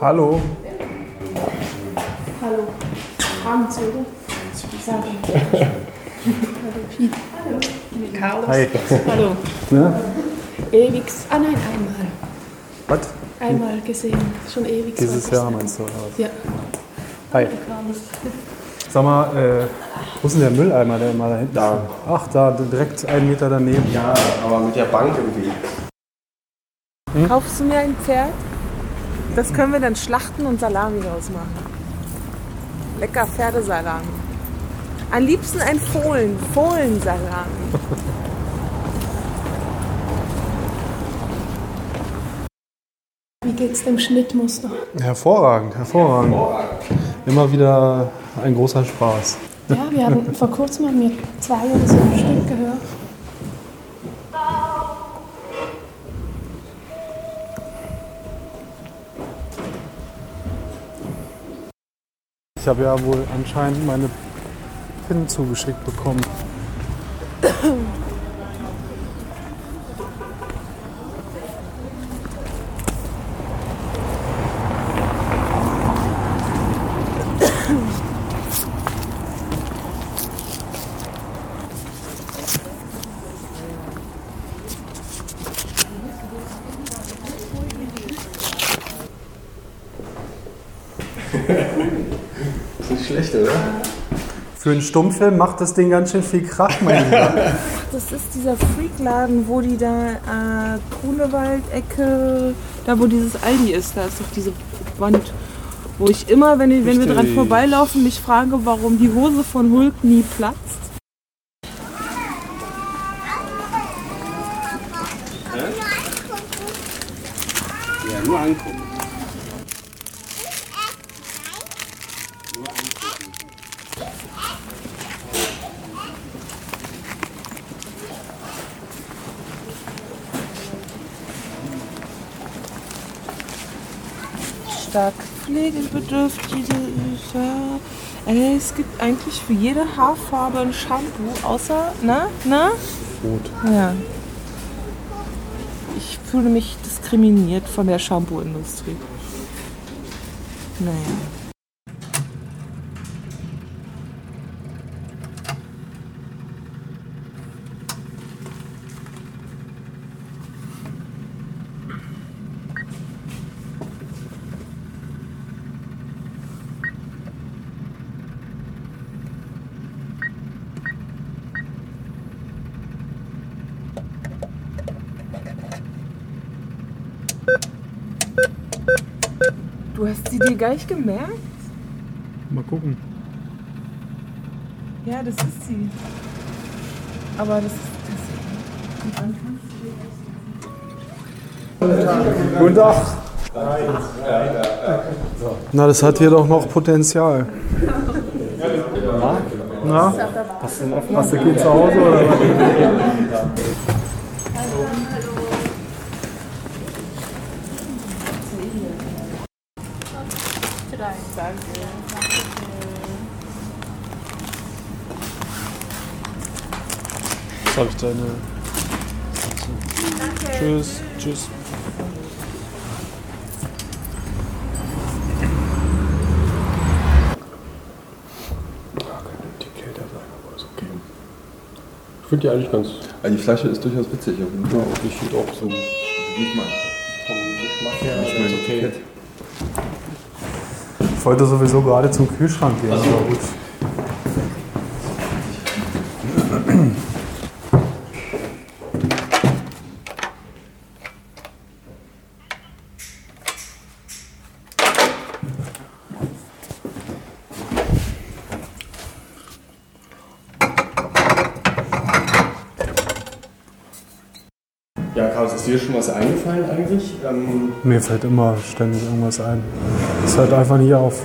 Hallo. Hallo. Abends, oder? Hallo, Piet. Hallo. Carlos. Hi. Hallo. Ne? Ewig. Ah nein, einmal. Was? Einmal gesehen. Schon ewig. Dieses Jahr meinst du? Oder was? Ja. Hi. Sag mal, äh, wo ist denn der Mülleimer, der immer da hinten Da. Ach, da, direkt einen Meter daneben. Ja, aber mit der Bank irgendwie. Kaufst du mir ein Pferd? Das können wir dann schlachten und Salami draus machen. Lecker Pferdesalami. Am liebsten ein Fohlen, Fohlensalami. Wie geht's dem Schnittmuster? Hervorragend, hervorragend. Immer wieder ein großer Spaß. Ja, wir haben vor kurzem haben wir zwei oder so ein Stück gehört. Ich habe ja wohl anscheinend meine PIN zugeschickt bekommen. Ist nicht schlecht, oder? Für einen Stummfilm macht das Ding ganz schön viel Krach, mein Lieber. Das ist dieser Freakladen, wo die da äh, Grunewald-Ecke, da wo dieses Aldi ist, da ist doch diese Wand, wo ich immer, wenn, ich, wenn wir dran vorbeilaufen, mich frage, warum die Hose von Hulk nie platzt. Ja, nur angucken. Stark pflegebedürftige. Äh, es gibt eigentlich für jede Haarfarbe ein Shampoo, außer, na, na? Rot. Ja. Ich fühle mich diskriminiert von der Shampoo-Industrie. Naja. Du hast sie dir gleich gemerkt? Mal gucken. Ja, das ist sie. Aber das ist das. Guten Tag. Na, das hat hier doch noch Potenzial. Na? Hast du, hast du Kind zu Hause oder was? Jetzt habe ich deine. Tschüss. Tschüss. die kälter sein, aber ist okay. Ich finde die eigentlich ganz. Also die Flasche ist durchaus witzig. Ja, ich finde auch so Nicht mal. vom Geschmack her Ich ganz meine, okay. Ich wollte sowieso gerade zum Kühlschrank gehen, aber gut. Ja, Carlos, ist dir schon was eingefallen eigentlich? Ähm, Mir fällt immer ständig irgendwas ein. Es hört einfach nicht auf.